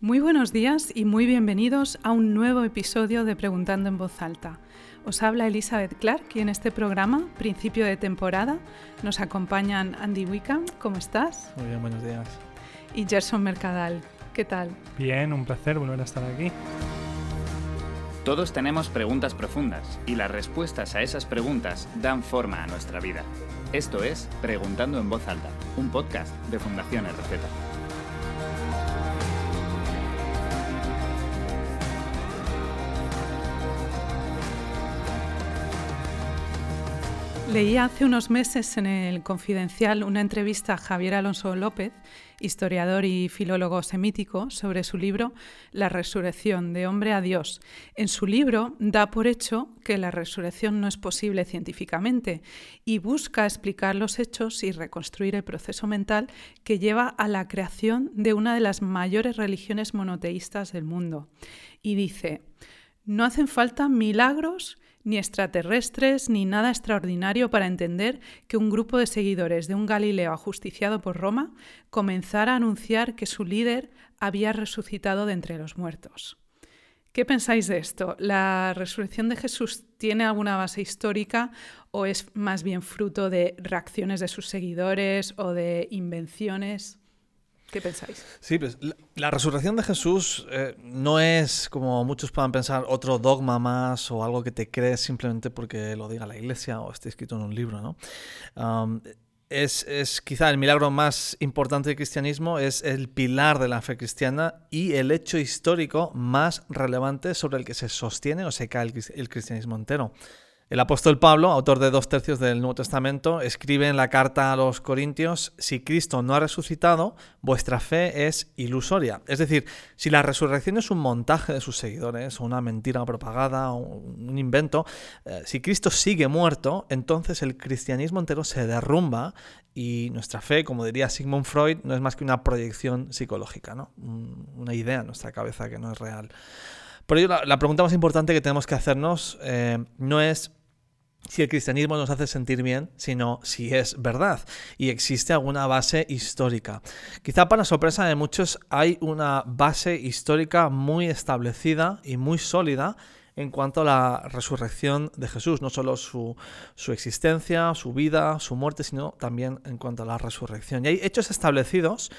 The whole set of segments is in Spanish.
Muy buenos días y muy bienvenidos a un nuevo episodio de Preguntando en Voz Alta. Os habla Elizabeth Clark y en este programa, principio de temporada, nos acompañan Andy Wickham, ¿cómo estás? Muy bien, buenos días. Y Gerson Mercadal, ¿qué tal? Bien, un placer volver a estar aquí. Todos tenemos preguntas profundas y las respuestas a esas preguntas dan forma a nuestra vida. Esto es Preguntando en Voz Alta, un podcast de Fundación RZ. Leí hace unos meses en el Confidencial una entrevista a Javier Alonso López, historiador y filólogo semítico, sobre su libro La resurrección de hombre a Dios. En su libro da por hecho que la resurrección no es posible científicamente y busca explicar los hechos y reconstruir el proceso mental que lleva a la creación de una de las mayores religiones monoteístas del mundo. Y dice, no hacen falta milagros ni extraterrestres, ni nada extraordinario para entender que un grupo de seguidores de un Galileo ajusticiado por Roma comenzara a anunciar que su líder había resucitado de entre los muertos. ¿Qué pensáis de esto? ¿La resurrección de Jesús tiene alguna base histórica o es más bien fruto de reacciones de sus seguidores o de invenciones? ¿Qué pensáis? Sí, pues la, resurrección de Jesús eh, no es, como muchos puedan pensar, otro dogma más o algo que te crees simplemente porque lo diga la iglesia o esté escrito en un libro, ¿no? es, es, quizá el milagro más importante del cristianismo, es el pilar de la fe cristiana y el hecho histórico más relevante sobre el que se sostiene o se cae el cristianismo entero. El apóstol Pablo, autor de dos tercios del Nuevo Testamento, escribe en la carta a los Corintios, si Cristo no ha resucitado, vuestra fe es ilusoria. Es decir, si la resurrección es un montaje de sus seguidores, o una mentira propagada, o un invento, eh, si Cristo sigue muerto, entonces el cristianismo entero se derrumba y nuestra fe, como diría Sigmund Freud, no es más que una proyección psicológica, ¿no? una idea en nuestra cabeza que no es real. Por ello, la, pregunta más importante que tenemos que hacernos eh, no es si el cristianismo nos hace sentir bien, sino si es verdad y existe alguna base histórica. Quizá para sorpresa de muchos hay una base histórica muy establecida y muy sólida en cuanto a la resurrección de Jesús, no solo su, existencia, su vida, su muerte, sino también en cuanto a la resurrección. Y hay hechos establecidos,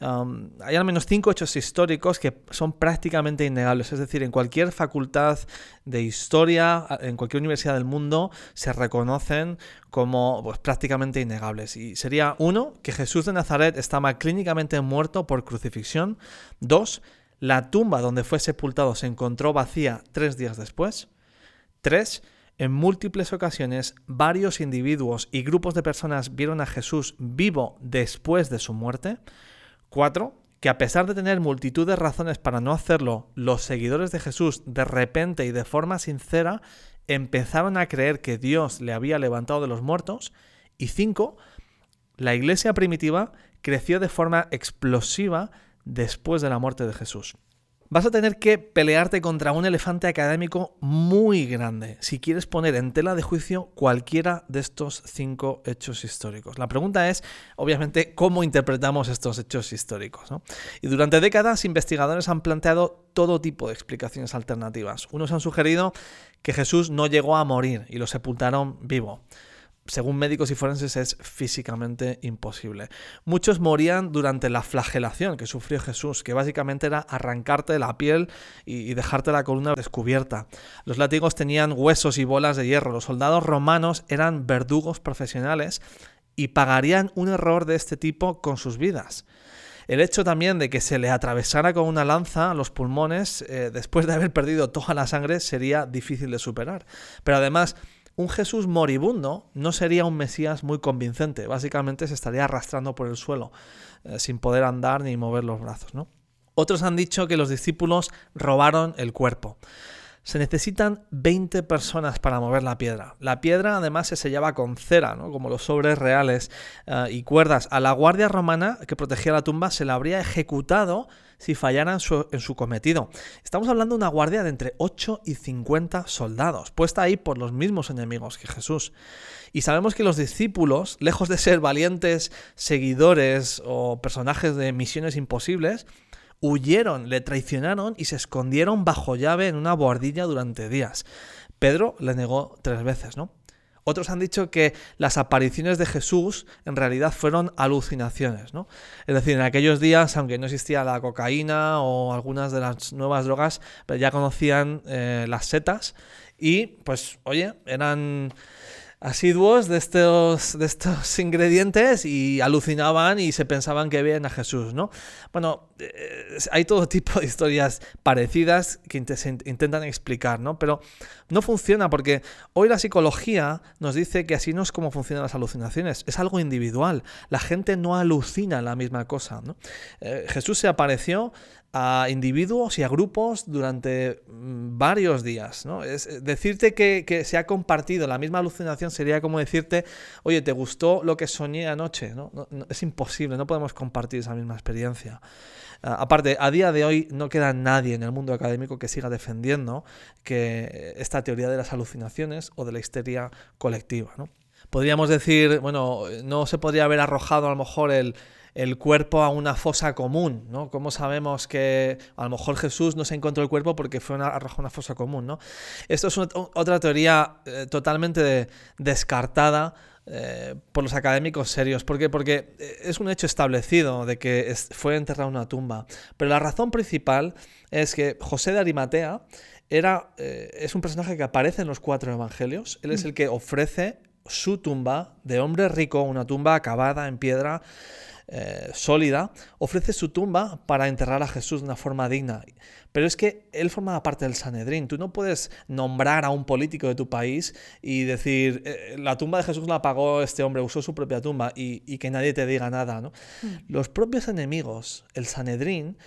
um, hay al menos cinco hechos históricos que son prácticamente innegables, es decir, en cualquier facultad de historia, en cualquier universidad del mundo, se reconocen como pues, prácticamente innegables. Y sería uno, que Jesús de Nazaret estaba clínicamente muerto por crucifixión. Dos, la tumba donde fue sepultado se encontró vacía tres días después. 3. En múltiples ocasiones, varios individuos y grupos de personas vieron a Jesús vivo después de su muerte. 4. Que a pesar de tener multitud de razones para no hacerlo, los seguidores de Jesús de repente y de forma sincera empezaron a creer que Dios le había levantado de los muertos. Y 5. La iglesia primitiva creció de forma explosiva después de la muerte de Jesús. Vas a tener que pelearte contra un elefante académico muy grande si quieres poner en tela de juicio cualquiera de estos cinco hechos históricos. La pregunta es, obviamente, cómo interpretamos estos hechos históricos. Y durante décadas, investigadores han planteado todo tipo de explicaciones alternativas. Unos han sugerido que Jesús no llegó a morir y lo sepultaron vivo según médicos y forenses, es físicamente imposible. Muchos morían durante la flagelación que sufrió Jesús, que básicamente era arrancarte la piel y dejarte la columna descubierta. Los látigos tenían huesos y bolas de hierro. Los soldados romanos eran verdugos profesionales y pagarían un error de este tipo con sus vidas. El hecho también de que se le atravesara con una lanza los pulmones eh, después de haber perdido toda la sangre sería difícil de superar. Pero además, un Jesús moribundo no sería un Mesías muy convincente. Básicamente se estaría arrastrando por el suelo, eh, sin poder andar ni mover los brazos. ¿no? Otros han dicho que los discípulos robaron el cuerpo. Se necesitan 20 personas para mover la piedra. La piedra además se sellaba con cera, ¿no? como los sobres reales eh, y cuerdas. A la guardia romana que protegía la tumba se la habría ejecutado si fallaran en su cometido. Estamos hablando de una guardia de entre 8 y 50 soldados, puesta ahí por los mismos enemigos que Jesús. Y sabemos que los discípulos, lejos de ser valientes seguidores o personajes de misiones imposibles, huyeron, le traicionaron y se escondieron bajo llave en una bordilla durante días. Pedro le negó tres veces, ¿no? Otros han dicho que las apariciones de Jesús en realidad fueron alucinaciones, ¿no? Es decir, en aquellos días, aunque no existía la cocaína o algunas de las nuevas drogas, ya conocían eh, las setas y, pues, oye, eran asiduos de estos, de estos ingredientes y alucinaban y se pensaban que veían a Jesús, ¿no? Bueno, eh, hay todo tipo de historias parecidas que intentan explicar, ¿no? Pero no funciona porque hoy la psicología nos dice que así no es como funcionan las alucinaciones, es algo individual. La gente no alucina la misma cosa, ¿no? Eh, Jesús se apareció a individuos y a grupos durante mm, varios días. ¿no? Es eh, decirte que, se ha compartido la misma alucinación sería como decirte, oye, ¿te gustó lo que soñé anoche? ¿no? es imposible, no podemos compartir esa misma experiencia. Ah, aparte, a día de hoy no queda nadie en el mundo académico que siga defendiendo que esta teoría de las alucinaciones o de la histeria colectiva. ¿no? Podríamos decir, bueno, no se podría haber arrojado a lo mejor el el cuerpo a una fosa común, ¿no? ¿Cómo sabemos que a lo mejor Jesús no se encontró el cuerpo porque fue una, arrojado a una fosa común, ¿no? Esto es otra teoría eh, totalmente descartada eh, por los académicos serios. ¿Por qué? Porque eh, es un hecho establecido de que fue enterrado en una tumba. Pero la razón principal es que José de Arimatea era, es un personaje que aparece en los cuatro evangelios. Él es mm. el que ofrece su tumba de hombre rico, una tumba acabada en piedra, eh, sólida, ofrece su tumba para enterrar a Jesús de una forma digna. Pero es que él formaba parte del Sanedrín. Tú no puedes nombrar a un político de tu país y decir, eh, la tumba de Jesús la pagó este hombre, usó su propia tumba y, que nadie te diga nada. ¿no? Hmm. Los propios enemigos, el Sanedrín,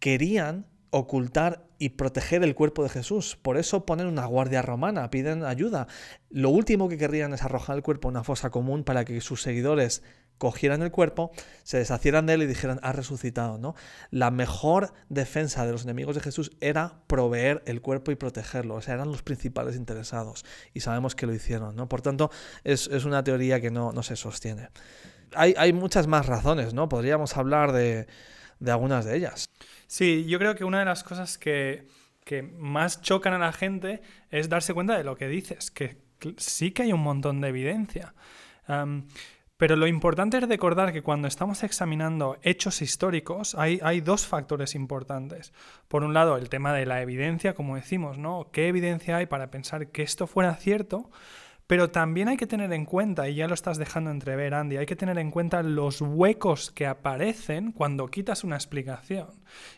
querían ocultar y proteger el cuerpo de Jesús. Por eso ponen una guardia romana, piden ayuda. Lo último que querrían es arrojar el cuerpo a una fosa común para que sus seguidores cogieran el cuerpo, se deshacieran de él y dijeran, ha resucitado, ¿no? La mejor defensa de los enemigos de Jesús era proveer el cuerpo y protegerlo, o sea, eran los principales interesados y sabemos que lo hicieron, ¿no? Por tanto, es, una teoría que no, se sostiene. Hay, hay, muchas más razones, ¿no? Podríamos hablar de, de, algunas de ellas. Sí, yo creo que una de las cosas que, que más chocan a la gente es darse cuenta de lo que dices, que sí que hay un montón de evidencia. Pero lo importante es recordar que cuando estamos examinando hechos históricos hay, hay, dos factores importantes. Por un lado, el tema de la evidencia, como decimos, ¿no? ¿Qué evidencia hay para pensar que esto fuera cierto? Pero también hay que tener en cuenta, y ya lo estás dejando entrever, Andy, hay que tener en cuenta los huecos que aparecen cuando quitas una explicación.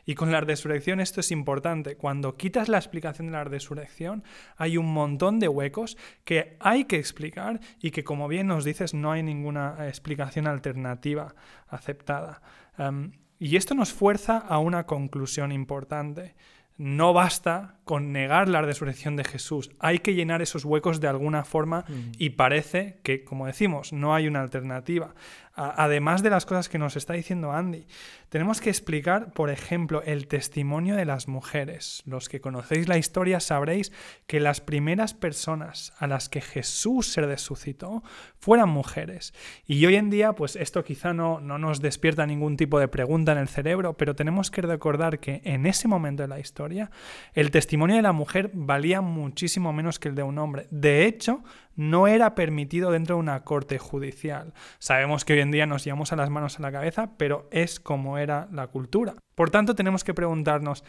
Y con la resurrección esto es importante. Cuando quitas la explicación de la resurrección, hay un montón de huecos que hay que explicar y que, como bien nos dices, no hay ninguna explicación alternativa aceptada. Em, y esto nos fuerza a una conclusión importante no basta con negar la resurrección de Jesús. Hay que llenar esos huecos de alguna forma mm. y parece que, como decimos, no hay una alternativa además de las cosas que nos está diciendo Andy, tenemos que explicar, por ejemplo, el testimonio de las mujeres. Los que conocéis la historia sabréis que las primeras personas a las que Jesús se resucitó fueran mujeres. Y hoy en día, pues esto quizá no, no nos despierta ningún tipo de pregunta en el cerebro, pero tenemos que recordar que en ese momento de la historia, el testimonio de la mujer valía muchísimo menos que el de un hombre. De hecho, no era permitido dentro de una corte judicial. Sabemos que hoy en día nos llevamos a las manos a la cabeza, pero es como era la cultura. Por tanto, tenemos que preguntarnos,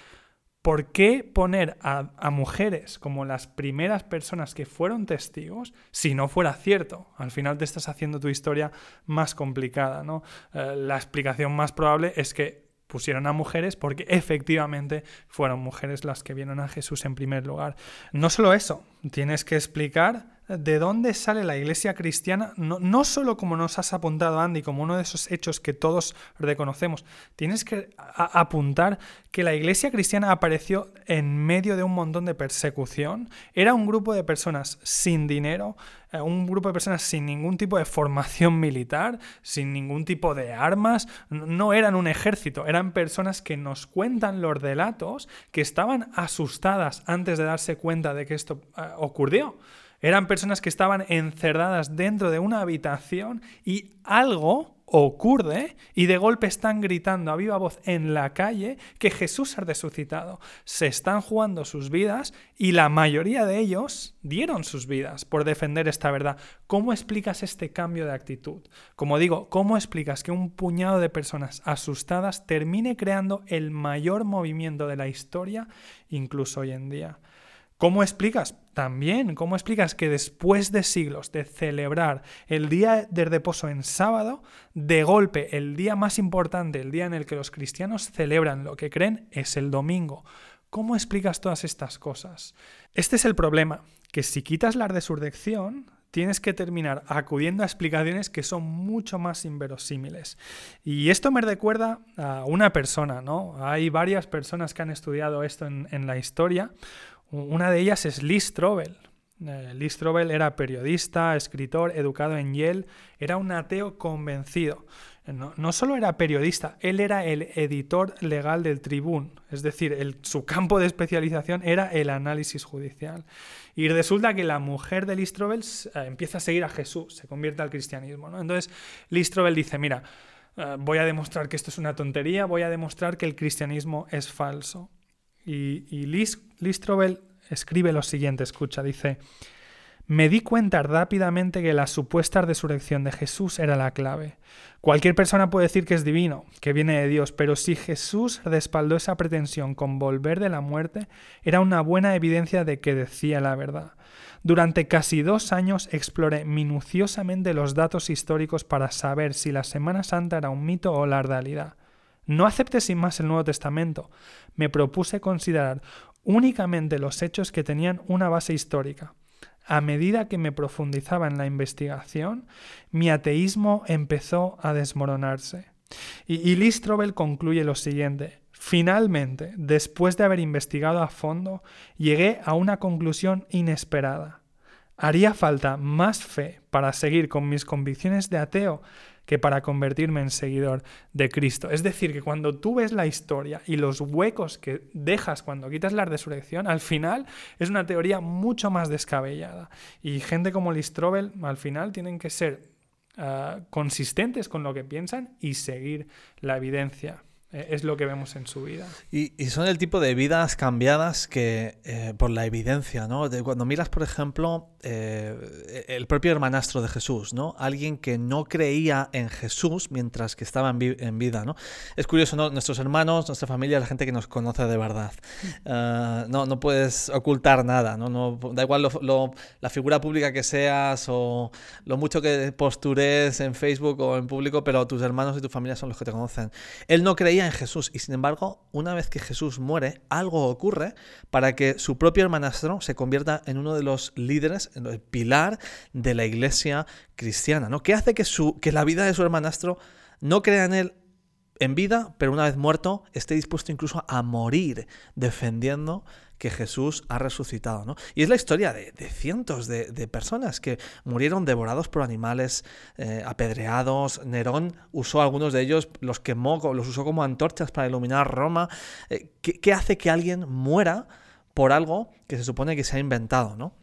¿por qué poner a, mujeres como las primeras personas que fueron testigos si no fuera cierto? Al final te estás haciendo tu historia más complicada, ¿no? Eh, la explicación más probable es que pusieron a mujeres porque efectivamente fueron mujeres las que vieron a Jesús en primer lugar. No solo eso, tienes que explicar de dónde sale la iglesia cristiana, no, no, solo como nos has apuntado, Andy, como uno de esos hechos que todos reconocemos, tienes que apuntar que la iglesia cristiana apareció en medio de un montón de persecución. Era un grupo de personas sin dinero, eh, un grupo de personas sin ningún tipo de formación militar, sin ningún tipo de armas, no eran un ejército, eran personas que nos cuentan los relatos que estaban asustadas antes de darse cuenta de que esto eh, ocurrió. Eran personas que estaban encerradas dentro de una habitación y algo ocurre y de golpe están gritando a viva voz en la calle que Jesús ha resucitado. Se están jugando sus vidas y la mayoría de ellos dieron sus vidas por defender esta verdad. ¿Cómo explicas este cambio de actitud? Como digo, ¿cómo explicas que un puñado de personas asustadas termine creando el mayor movimiento de la historia, incluso hoy en día? ¿Cómo explicas? También, ¿cómo explicas que después de siglos de celebrar el día de reposo en sábado, de golpe el día más importante, el día en el que los cristianos celebran lo que creen, es el domingo? ¿Cómo explicas todas estas cosas? Este es el problema, que si quitas la resurrección, tienes que terminar acudiendo a explicaciones que son mucho más inverosímiles. Y esto me recuerda a una persona, ¿no? Hay varias personas que han estudiado esto en, en la historia. Una de ellas es Liz Trobel. Eh, Liz Trobel era periodista, escritor, educado en Yale, era un ateo convencido. No, solo era periodista, él era el editor legal del Tribune, es decir, su campo de especialización era el análisis judicial. Y resulta que la mujer de Liz Trobel eh, empieza a seguir a Jesús, se convierte al cristianismo. Entonces Liz Trobel dice, mira, eh, voy a demostrar que esto es una tontería, voy a demostrar que el cristianismo es falso. Y, y escribe lo siguiente, escucha, dice, me di cuenta rápidamente que la supuesta resurrección de Jesús era la clave. Cualquier persona puede decir que es divino, que viene de Dios, pero si Jesús respaldó esa pretensión con volver de la muerte, era una buena evidencia de que decía la verdad. Durante casi dos años exploré minuciosamente los datos históricos para saber si la Semana Santa era un mito o la realidad. No acepté sin más el Nuevo Testamento. Me propuse considerar únicamente los hechos que tenían una base histórica. A medida que me profundizaba en la investigación, mi ateísmo empezó a desmoronarse. Y, y concluye lo siguiente. Finalmente, después de haber investigado a fondo, llegué a una conclusión inesperada. Haría falta más fe para seguir con mis convicciones de ateo que para convertirme en seguidor de Cristo. Es decir, que cuando tú ves la historia y los huecos que dejas cuando quitas la resurrección, al final es una teoría mucho más descabellada. Y gente como Listrobel al final tienen que ser ah, consistentes con lo que piensan y seguir la evidencia. Eh, es lo que vemos en su vida. Y, son el tipo de vidas cambiadas que, eh, por la evidencia, ¿no? De cuando miras, por ejemplo, eh, el propio hermanastro de Jesús, ¿no? Alguien que no creía en Jesús mientras que estaba en, vida, ¿no? Es curioso, ¿no? Nuestros hermanos, nuestra familia, la gente que nos conoce de verdad. no, no puedes ocultar nada, ¿no? no da igual la figura pública que seas o lo mucho que postures en Facebook o en público, pero tus hermanos y tu familia son los que te conocen. Él no creía en Jesús y sin embargo, una vez que Jesús muere, algo ocurre para que su propio hermanastro se convierta en uno de los líderes, en el pilar de la iglesia cristiana, ¿no? ¿Qué hace que, su, que la vida de su hermanastro no crea en él en vida, pero una vez muerto, esté dispuesto incluso a morir defendiendo que Jesús ha resucitado. ¿no? Y es la historia de, cientos de, personas que murieron devorados por animales, eh, apedreados. Nerón usó algunos de ellos, los quemó, los usó como antorchas para iluminar Roma. Eh, ¿qué, hace que alguien muera por algo que se supone que se ha inventado? ¿no?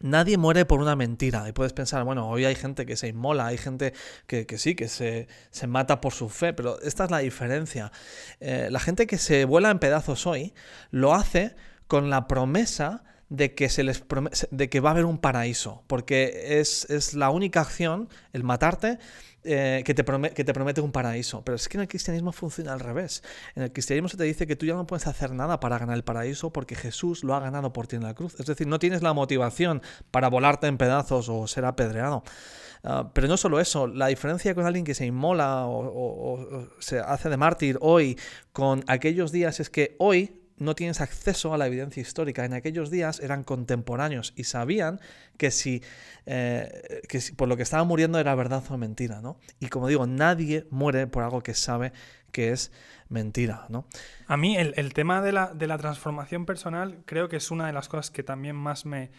Nadie muere por una mentira. Y puedes pensar, bueno, hoy hay gente que se inmola, hay gente que, sí, que se, mata por su fe, pero esta es la diferencia. Eh, la gente que se vuela en pedazos hoy lo hace con la promesa de que, se les de que va a haber un paraíso, porque es, la única acción, el matarte, eh, que, te que, te promete un paraíso. Pero es que en el cristianismo funciona al revés. En el cristianismo se te dice que tú ya no puedes hacer nada para ganar el paraíso porque Jesús lo ha ganado por ti en la cruz. Es decir, no tienes la motivación para volarte en pedazos o ser apedreado. Ah, pero no solo eso, la diferencia con alguien que se inmola o se hace de mártir hoy con aquellos días es que hoy no tienes acceso a la evidencia histórica. En aquellos días eran contemporáneos y sabían que si, eh, que por lo que estaba muriendo era verdad o mentira, ¿no? Y como digo, nadie muere por algo que sabe que es mentira, ¿no? A mí el, el tema de la, de la transformación personal creo que es una de las cosas que también más me,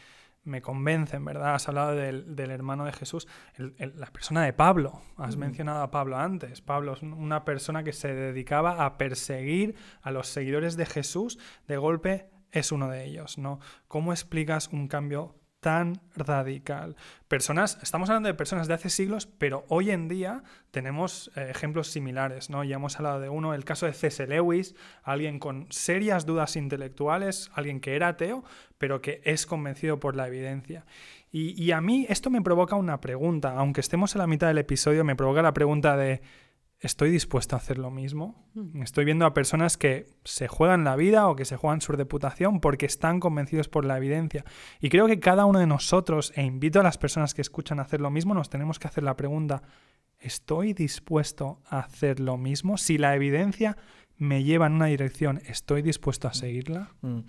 me convencen, ¿verdad? Has hablado del, hermano de Jesús, la persona de Pablo, has mencionado a Pablo antes. Pablo es una persona que se dedicaba a perseguir a los seguidores de Jesús, de golpe es uno de ellos, ¿no? ¿Cómo explicas un cambio tan radical. Personas, estamos hablando de personas de hace siglos, pero hoy en día tenemos eh, ejemplos similares, ¿no? Ya hemos hablado de uno, el caso de C.S. Lewis, alguien con serias dudas intelectuales, alguien que era ateo, pero que es convencido por la evidencia. Y, y a mí esto me provoca una pregunta, aunque estemos en la mitad del episodio, me provoca la pregunta de ¿estoy dispuesto a hacer lo mismo? Mm. Estoy viendo a personas que se juegan la vida o que se juegan su reputación porque están convencidos por la evidencia. Y creo que cada uno de nosotros, e invito a las personas que escuchan a hacer lo mismo, nos tenemos que hacer la pregunta, ¿estoy dispuesto a hacer lo mismo? Si la evidencia me lleva en una dirección, ¿estoy dispuesto a seguirla? Mm.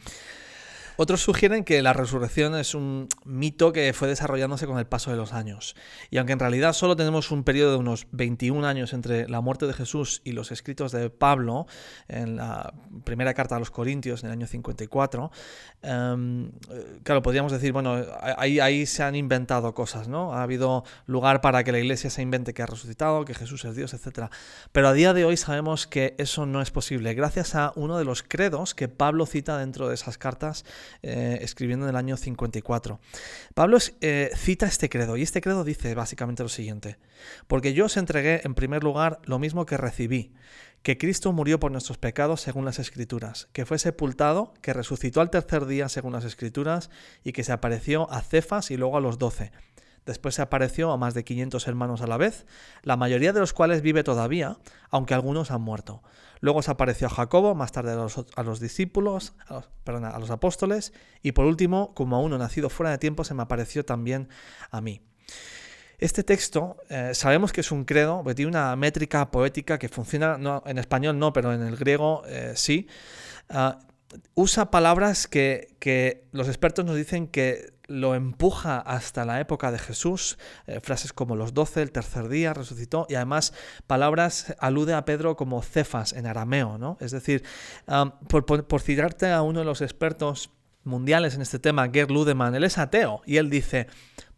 Otros sugieren que la resurrección es un mito que fue desarrollándose con el paso de los años. Y aunque en realidad solo tenemos un periodo de unos 21 años entre la muerte de Jesús y los escritos de Pablo, en la primera carta a los Corintios, en el año 54, em, claro, podríamos decir, bueno, ahí, ahí se han inventado cosas, ¿no? Ha habido lugar para que la iglesia se invente que ha resucitado, que Jesús es Dios, etc. Pero a día de hoy sabemos que eso no es posible, gracias a uno de los credos que Pablo cita dentro de esas cartas eh, escribiendo en el año 54. Pablo eh, cita este credo y este credo dice básicamente lo siguiente, porque yo os entregué en primer lugar lo mismo que recibí, que Cristo murió por nuestros pecados según las Escrituras, que fue sepultado, que resucitó al tercer día según las Escrituras y que se apareció a Cefas y luego a los doce. Después se apareció a más de 500 hermanos a la vez, la mayoría de los cuales vive todavía, aunque algunos han muerto. Luego se apareció a Jacobo, más tarde a los, discípulos, a perdón, a los apóstoles, y por último, como a uno nacido fuera de tiempo, se me apareció también a mí. Este texto eh, sabemos que es un credo, tiene una métrica poética que funciona, no, en español no, pero en el griego eh, sí. Ah, usa palabras que, que los expertos nos dicen que lo empuja hasta la época de Jesús, eh, frases como los doce, el tercer día, resucitó, y además palabras alude a Pedro como cefas en arameo, ¿no? Es decir, por, por, citarte a uno de los expertos mundiales en este tema, Gerd Ludemann, él es ateo, y él dice,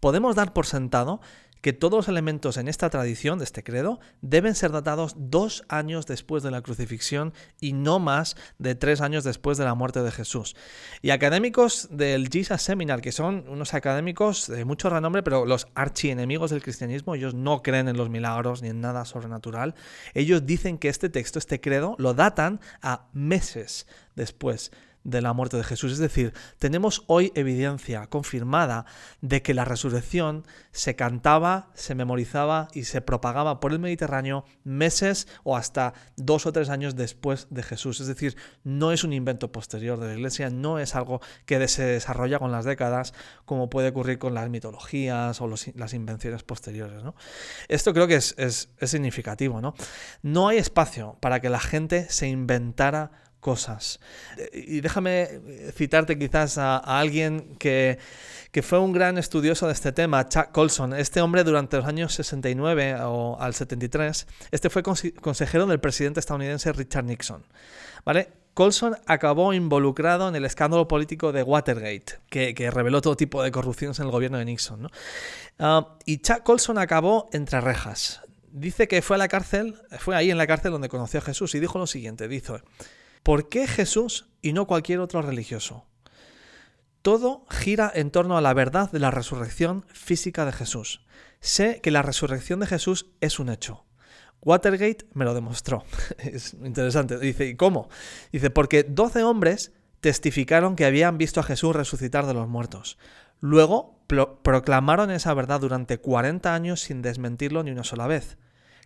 podemos dar por sentado que todos los elementos en esta tradición, de este credo, deben ser datados dos años después de la crucifixión y no más de tres años después de la muerte de Jesús. Y académicos del Jesus Seminar, que son unos académicos de mucho renombre, pero los archienemigos del cristianismo, ellos no creen en los milagros ni en nada sobrenatural, ellos dicen que este texto, este credo, lo datan a meses después de la muerte de Jesús. Es decir, tenemos hoy evidencia confirmada de que la resurrección se cantaba, se memorizaba y se propagaba por el Mediterráneo meses o hasta dos o tres años después de Jesús. Es decir, no es un invento posterior de la Iglesia, no es algo que se desarrolla con las décadas como puede ocurrir con las mitologías o las invenciones posteriores. Esto creo que es, es significativo. ¿no? no hay espacio para que la gente se inventara cosas. Y déjame eh, citarte quizás a, alguien que, que, fue un gran estudioso de este tema, Chuck Colson. Este hombre durante los años 69 o al 73, este fue consejero del presidente estadounidense Richard Nixon. ¿Vale? Colson acabó involucrado en el escándalo político de Watergate, que, reveló todo tipo de corrupciones en el gobierno de Nixon. Ah, y Chuck Colson acabó entre rejas. Dice que fue a la cárcel, fue ahí en la cárcel donde conoció a Jesús y dijo lo siguiente, dijo, ¿Por qué Jesús y no cualquier otro religioso? Todo gira en torno a la verdad de la resurrección física de Jesús. Sé que la resurrección de Jesús es un hecho. Watergate me lo demostró. es interesante. Dice, ¿y cómo? Dice, porque 12 hombres testificaron que habían visto a Jesús resucitar de los muertos. Luego proclamaron esa verdad durante 40 años sin desmentirlo ni una sola vez.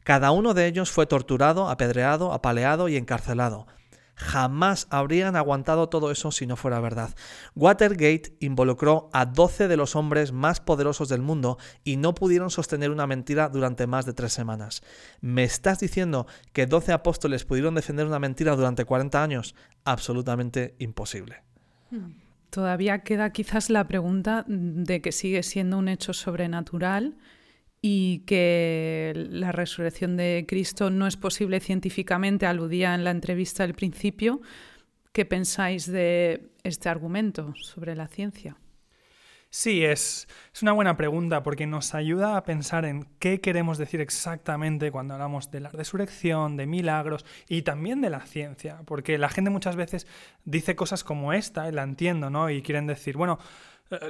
Cada uno de ellos fue torturado, apedreado, apaleado y encarcelado jamás habrían aguantado todo eso si no fuera verdad. Watergate involucró a 12 de los hombres más poderosos del mundo y no pudieron sostener una mentira durante más de tres semanas. ¿Me estás diciendo que 12 apóstoles pudieron defender una mentira durante 40 años? Absolutamente imposible. Hmm. Todavía queda quizás la pregunta de que sigue siendo un hecho sobrenatural y que la resurrección de Cristo no es posible científicamente, aludía en la entrevista al principio. ¿Qué pensáis de este argumento sobre la ciencia? Sí, es, es, una buena pregunta porque nos ayuda a pensar en qué queremos decir exactamente cuando hablamos de la resurrección, de milagros y también de la ciencia, porque la gente muchas veces dice cosas como esta, y la entiendo, ¿no? Y quieren decir, bueno,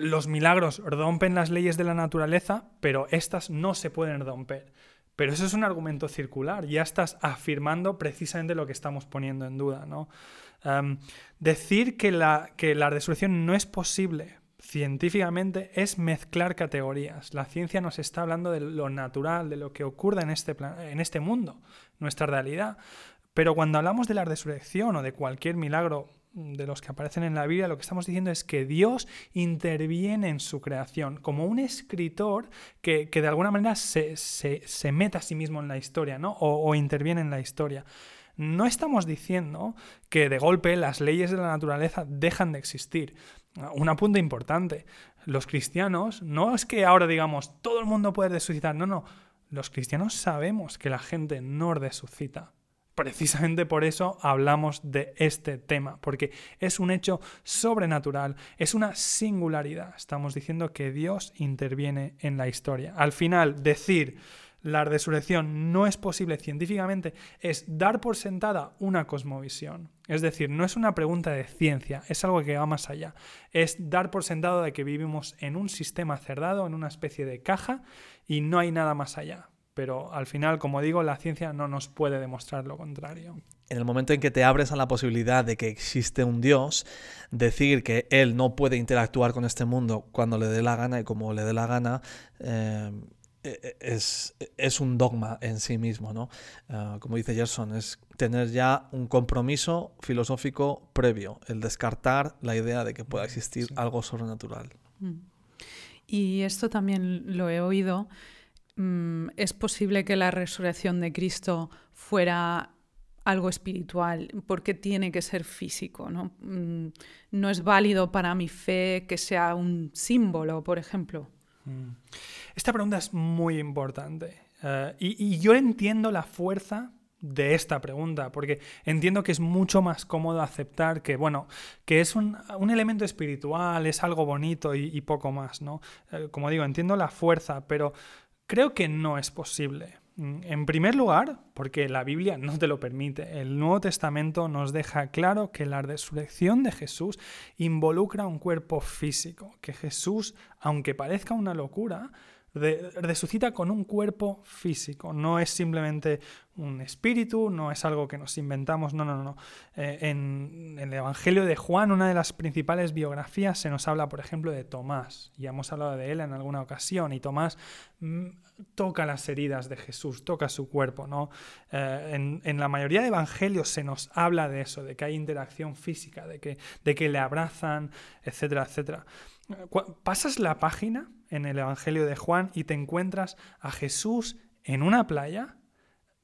los milagros rompen las leyes de la naturaleza, pero estas no se pueden romper. Pero eso es un argumento circular, ya estás afirmando precisamente lo que estamos poniendo en duda. ¿no? decir que la, que la resurrección no es posible científicamente es mezclar categorías. La ciencia nos está hablando de lo natural, de lo que ocurre en este, en este mundo, nuestra realidad. Pero cuando hablamos de la resurrección o de cualquier milagro de los que aparecen en la Biblia, lo que estamos diciendo es que Dios interviene en su creación, como un escritor que, de alguna manera se, se, mete a sí mismo en la historia, ¿no? O, o, interviene en la historia. No estamos diciendo que de golpe las leyes de la naturaleza dejan de existir. Un apunte importante. Los cristianos, no es que ahora digamos todo el mundo puede resucitar, no, no. Los cristianos sabemos que la gente no resucita Precisamente por eso hablamos de este tema, porque es un hecho sobrenatural, es una singularidad. Estamos diciendo que Dios interviene en la historia. Al final, decir la resurrección no es posible científicamente es dar por sentada una cosmovisión. Es decir, no es una pregunta de ciencia, es algo que va más allá. Es dar por sentado de que vivimos en un sistema cerrado, en una especie de caja, y no hay nada más allá pero al final, como digo, la ciencia no nos puede demostrar lo contrario. En el momento en que te abres a la posibilidad de que existe un Dios, decir que Él no puede interactuar con este mundo cuando le dé la gana y como le dé la gana, eh, e, e, es, un dogma en sí mismo, ¿no? Ah, como dice Gerson, es tener ya un compromiso filosófico previo, el descartar la idea de que pueda existir algo sobrenatural. Mm. Y esto también lo he oído es posible que la resurrección de Cristo fuera algo espiritual, porque tiene que ser físico. ¿no? Mm, no es válido para mi fe que sea un símbolo, por ejemplo. Mm. Esta pregunta es muy importante. Eh, y, yo entiendo la fuerza de esta pregunta, porque entiendo que es mucho más cómodo aceptar que, bueno, que es un, elemento espiritual, es algo bonito y, poco más, ¿no? Eh, como digo, entiendo la fuerza, pero Creo que no es posible. Mm, en primer lugar, porque la Biblia no te lo permite. El Nuevo Testamento nos deja claro que la resurrección de Jesús involucra un cuerpo físico, que Jesús, aunque parezca una locura, resucita con un cuerpo físico, no es simplemente un espíritu, no es algo que nos inventamos, no, no, no. Eh, en, el Evangelio de Juan, una de las principales biografías, se nos habla, por ejemplo, de Tomás, y hemos hablado de él en alguna ocasión, y Tomás mm, toca las heridas de Jesús, toca su cuerpo, ¿no? Eh, en, en, la mayoría de evangelios se nos habla de eso, de que hay interacción física, de que, de que le abrazan, etcétera, etcétera. Pasas la página en el Evangelio de Juan y te encuentras a Jesús en una playa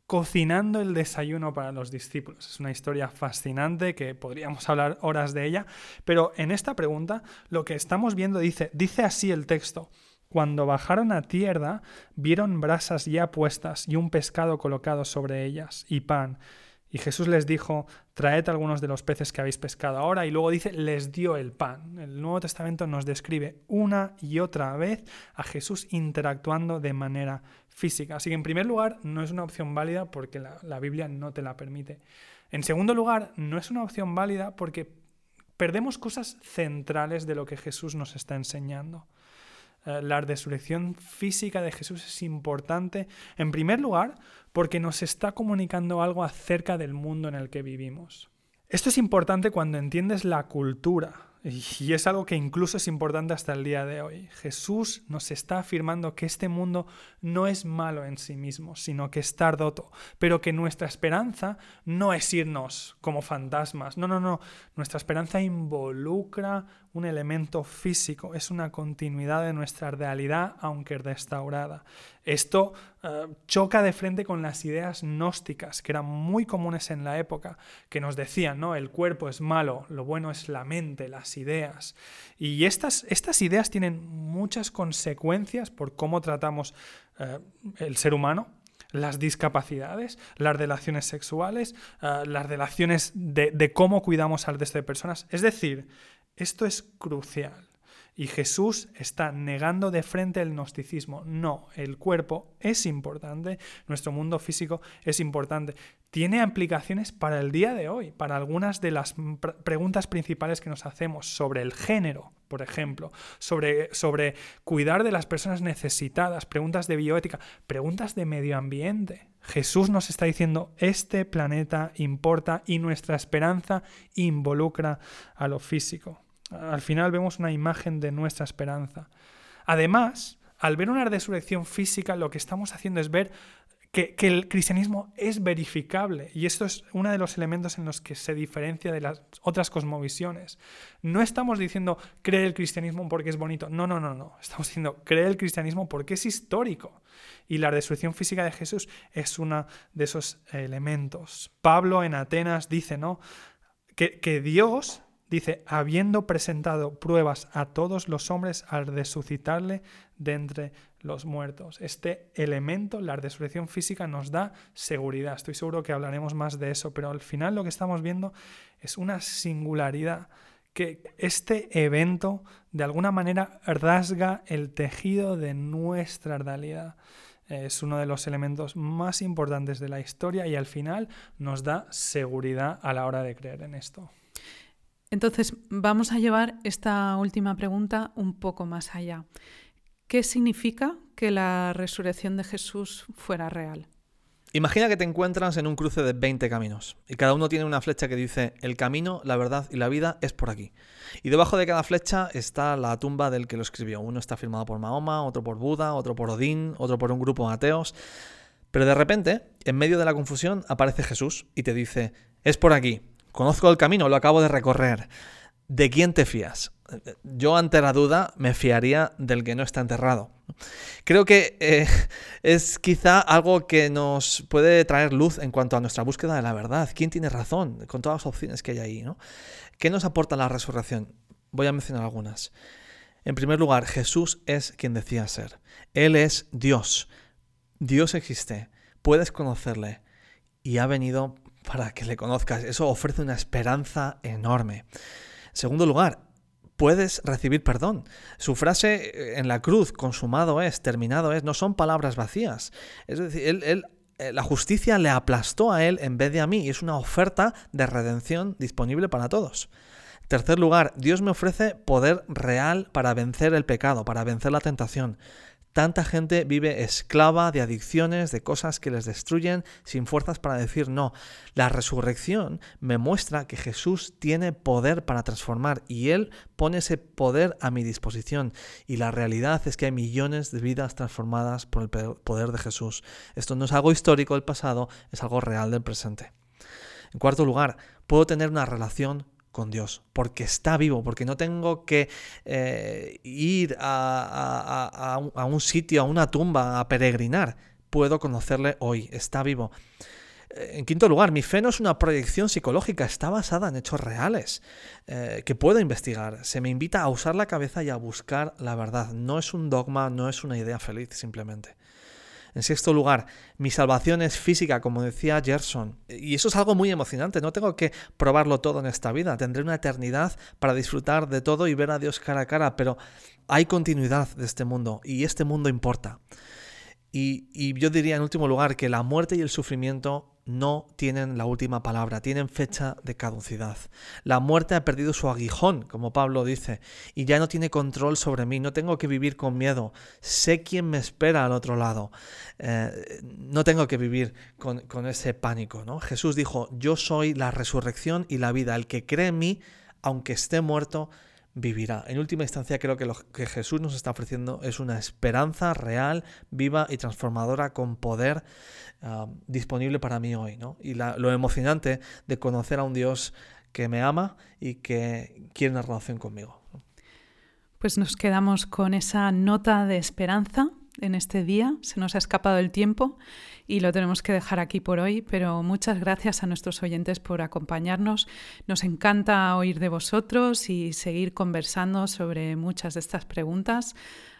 cocinando el desayuno para los discípulos. Es una historia fascinante que podríamos hablar horas de ella, pero en esta pregunta lo que estamos viendo dice, dice así el texto. Cuando bajaron a tierra, vieron brasas ya puestas y un pescado colocado sobre ellas y pan. Y Jesús les dijo, traed algunos de los peces que habéis pescado ahora. Y luego dice, les dio el pan. El Nuevo Testamento nos describe una y otra vez a Jesús interactuando de manera física. Así que en primer lugar, no es una opción válida porque la, la Biblia no te la permite. En segundo lugar, no es una opción válida porque perdemos cosas centrales de lo que Jesús nos está enseñando. Eh, la resurrección física de Jesús es importante, en primer lugar, porque nos está comunicando algo acerca del mundo en el que vivimos. Esto es importante cuando entiendes la cultura y es algo que incluso es importante hasta el día de hoy. Jesús nos está afirmando que este mundo no es malo en sí mismo, sino que está roto, pero que nuestra esperanza no es irnos como fantasmas. No, no, no. Nuestra esperanza involucra un elemento físico, es una continuidad de nuestra realidad, aunque restaurada. Esto eh, choca de frente con las ideas gnósticas, que eran muy comunes en la época, que nos decían, ¿no? El cuerpo es malo, lo bueno es la mente, las ideas. Y estas, estas ideas tienen muchas consecuencias por cómo tratamos eh, el ser humano, las discapacidades, las relaciones sexuales, eh, las relaciones de, de, cómo cuidamos al resto de personas. Es decir, esto es crucial. Y Jesús está negando de frente el gnosticismo. No, el cuerpo es importante, nuestro mundo físico es importante. Tiene implicaciones para el día de hoy, para algunas de las preguntas principales que nos hacemos sobre el género, por ejemplo, sobre, sobre cuidar de las personas necesitadas, preguntas de bioética, preguntas de medio ambiente. Jesús nos está diciendo, este planeta importa y nuestra esperanza involucra a lo físico. Al final vemos una imagen de nuestra esperanza. Además, al ver una resurrección física, lo que estamos haciendo es ver que, el cristianismo es verificable y esto es uno de los elementos en los que se diferencia de las otras cosmovisiones. No estamos diciendo cree el cristianismo porque es bonito, no, no, no, no, estamos diciendo cree el cristianismo porque es histórico y la resurrección física de Jesús es uno de esos elementos. Pablo en Atenas dice, ¿no? Que, que Dios dice, habiendo presentado pruebas a todos los hombres al resucitarle de entre los muertos. Este elemento, la resurrección física, nos da seguridad. Estoy seguro que hablaremos más de eso, pero al final lo que estamos viendo es una singularidad, que este evento de alguna manera rasga el tejido de nuestra realidad. Es uno de los elementos más importantes de la historia y al final nos da seguridad a la hora de creer en esto. Entonces, vamos a llevar esta última pregunta un poco más allá. ¿Qué significa que la resurrección de Jesús fuera real? Imagina que te encuentras en un cruce de 20 caminos y cada uno tiene una flecha que dice el camino, la verdad y la vida es por aquí. Y debajo de cada flecha está la tumba del que lo escribió. Uno está firmado por Mahoma, otro por Buda, otro por Odín, otro por un grupo de ateos. Pero de repente, en medio de la confusión, aparece Jesús y te dice, es por aquí, conozco el camino, lo acabo de recorrer. ¿De quién te fías? yo ante la duda me fiaría del que no está enterrado. Creo que eh, es quizá algo que nos puede traer luz en cuanto a nuestra búsqueda de la verdad. ¿Quién tiene razón con todas las opciones que hay ahí? ¿no? ¿Qué nos aporta la resurrección? Voy a mencionar algunas. En primer lugar, Jesús es quien decía ser. Él es Dios. Dios existe. Puedes conocerle. Y ha venido para que le conozcas. Eso ofrece una esperanza enorme. En segundo lugar, puedes recibir perdón. Su frase eh, en la cruz, consumado es, terminado es, no son palabras vacías. Es decir, él, eh, la justicia le aplastó a él en vez de a mí es una oferta de redención disponible para todos. Tercer lugar, Dios me ofrece poder real para vencer el pecado, para vencer la tentación. Tanta gente vive esclava de adicciones, de cosas que les destruyen, sin fuerzas para decir no. La resurrección me muestra que Jesús tiene poder para transformar y Él pone ese poder a mi disposición. Y la realidad es que hay millones de vidas transformadas por el poder de Jesús. Esto no es algo histórico del pasado, es algo real del presente. En cuarto lugar, puedo tener una relación con Dios, porque está vivo, porque no tengo que eh, ir a, un sitio, a una tumba, a peregrinar. Puedo conocerle hoy, está vivo. En quinto lugar, mi fe no es una proyección psicológica, está basada en hechos reales eh, que puedo investigar. Se me invita a usar la cabeza y a buscar la verdad. No es un dogma, no es una idea feliz simplemente. En sexto lugar, mi salvación es física, como decía Gerson. Y eso es algo muy emocionante. No tengo que probarlo todo en esta vida. Tendré una eternidad para disfrutar de todo y ver a Dios cara a cara. Pero hay continuidad de este mundo y este mundo importa. Y, y yo diría en último lugar que la muerte y el sufrimiento no tienen la última palabra, tienen fecha de caducidad. La muerte ha perdido su aguijón, como Pablo dice, y ya no tiene control sobre mí, no tengo que vivir con miedo, sé quién me espera al otro lado, eh, no tengo que vivir con, con ese pánico. ¿no? Jesús dijo, yo soy la resurrección y la vida, el que cree en mí, aunque esté muerto, vivirá. En última instancia, creo que lo que Jesús nos está ofreciendo es una esperanza real, viva y transformadora con poder ah, disponible para mí hoy. ¿no? Y lo emocionante de conocer a un Dios que me ama y que quiere una relación conmigo. Pues nos quedamos con esa nota de esperanza en este día. Se nos ha escapado el tiempo y lo tenemos que dejar aquí por hoy, pero muchas gracias a nuestros oyentes por acompañarnos. Nos encanta oír de vosotros y seguir conversando sobre muchas de estas preguntas.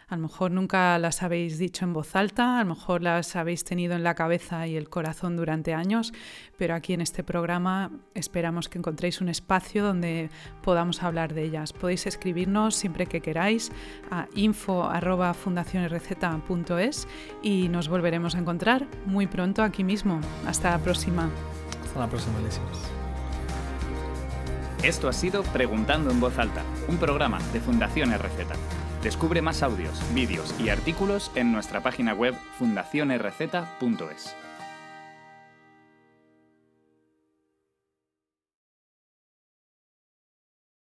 A lo mejor nunca las habéis dicho en voz alta, a lo mejor las habéis tenido en la cabeza y el corazón durante años, pero aquí en este programa esperamos que encontréis un espacio donde podamos hablar de ellas. Podéis escribirnos siempre que queráis a info.fundacionesreceta.es y nos volveremos a encontrar muy pronto aquí mismo. Hasta la próxima. Hasta la próxima, Alicia. Esto ha sido Preguntando en Voz Alta, un programa de Fundación RZ. Descubre más audios, vídeos y artículos en nuestra página web fundacionrz.es.